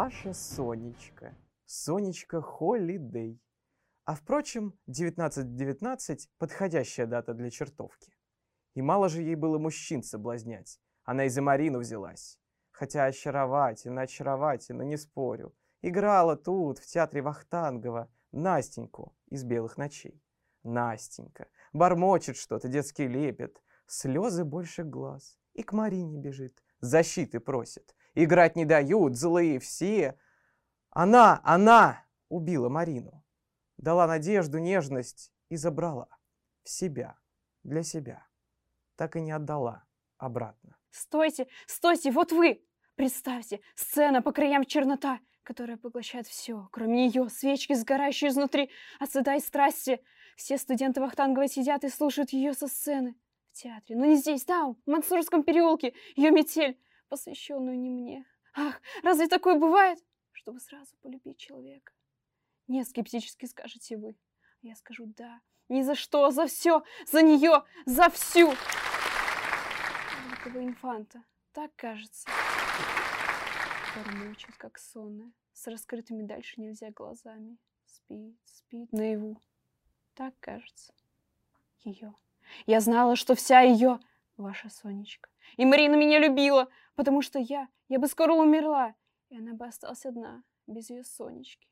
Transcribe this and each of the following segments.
Ваша Сонечка. Сонечка Холидей. А впрочем, 1919 – подходящая дата для чертовки. И мало же ей было мужчин соблазнять. Она и за Марину взялась. Хотя очаровательно, очаровательно, не спорю. Играла тут, в театре Вахтангова, Настеньку из «Белых ночей». Настенька. Бормочет что-то, детский лепет. Слезы больше глаз. И к Марине бежит. Защиты просит. Играть не дают, злые все. Она, она убила Марину. Дала надежду, нежность и забрала в себя, для себя. Так и не отдала обратно. Стойте, стойте, вот вы! Представьте, сцена по краям чернота, которая поглощает все, кроме нее, свечки, сгорающие изнутри от стыда и страсти. Все студенты Вахтангова сидят и слушают ее со сцены. В театре, но не здесь, там, в Мансурском переулке, ее метель, посвященную не мне. Ах, разве такое бывает, чтобы сразу полюбить человека? Нет, скептически скажете вы. Я скажу да. Ни за что, за все, за нее, за всю. Этого инфанта, так кажется. Бормочет, как сонная, с раскрытыми дальше нельзя глазами. Спит, спит наяву. Так кажется. Ее. Я знала, что вся ее ваша Сонечка. И Марина меня любила, потому что я, я бы скоро умерла, и она бы осталась одна, без ее Сонечки.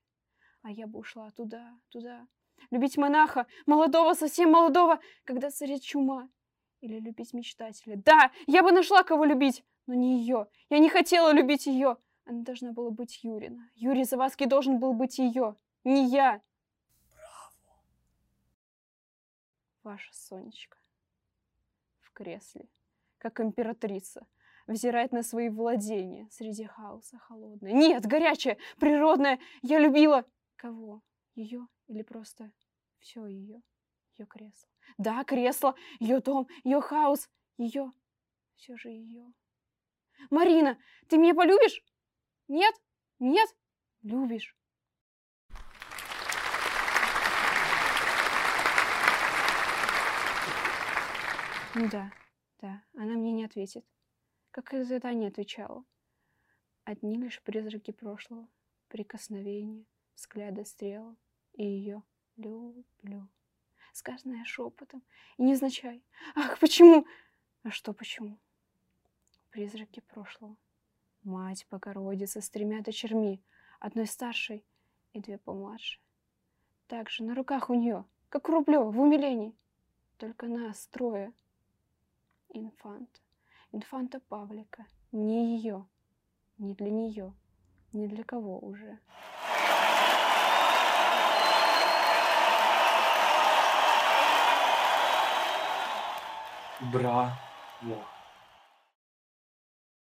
А я бы ушла туда, туда. Любить монаха, молодого, совсем молодого, когда царит чума. Или любить мечтателя. Да, я бы нашла, кого любить, но не ее. Я не хотела любить ее. Она должна была быть Юрина. Юрий Завадский должен был быть ее, не я. Браво! Ваша Сонечка в кресле, как императрица, взирает на свои владения среди хаоса холодная. Нет, горячая, природная. Я любила кого? Ее или просто все ее? Ее кресло. Да, кресло, ее дом, ее хаос, ее, все же ее. Марина, ты меня полюбишь? Нет? Нет? Любишь. Ну да, да, она мне не ответит. Как и не отвечала. Одни лишь призраки прошлого, прикосновения, взгляда стрела и ее люблю. Сказанное шепотом и незначай. Ах, почему? А что почему? Призраки прошлого. Мать Богородица с тремя дочерьми, одной старшей и две помладше. Также на руках у нее, как у Рублева в умилении. Только нас трое. Инфанта, инфанта Павлика, не ее, не для нее, ни для кого уже. Браво!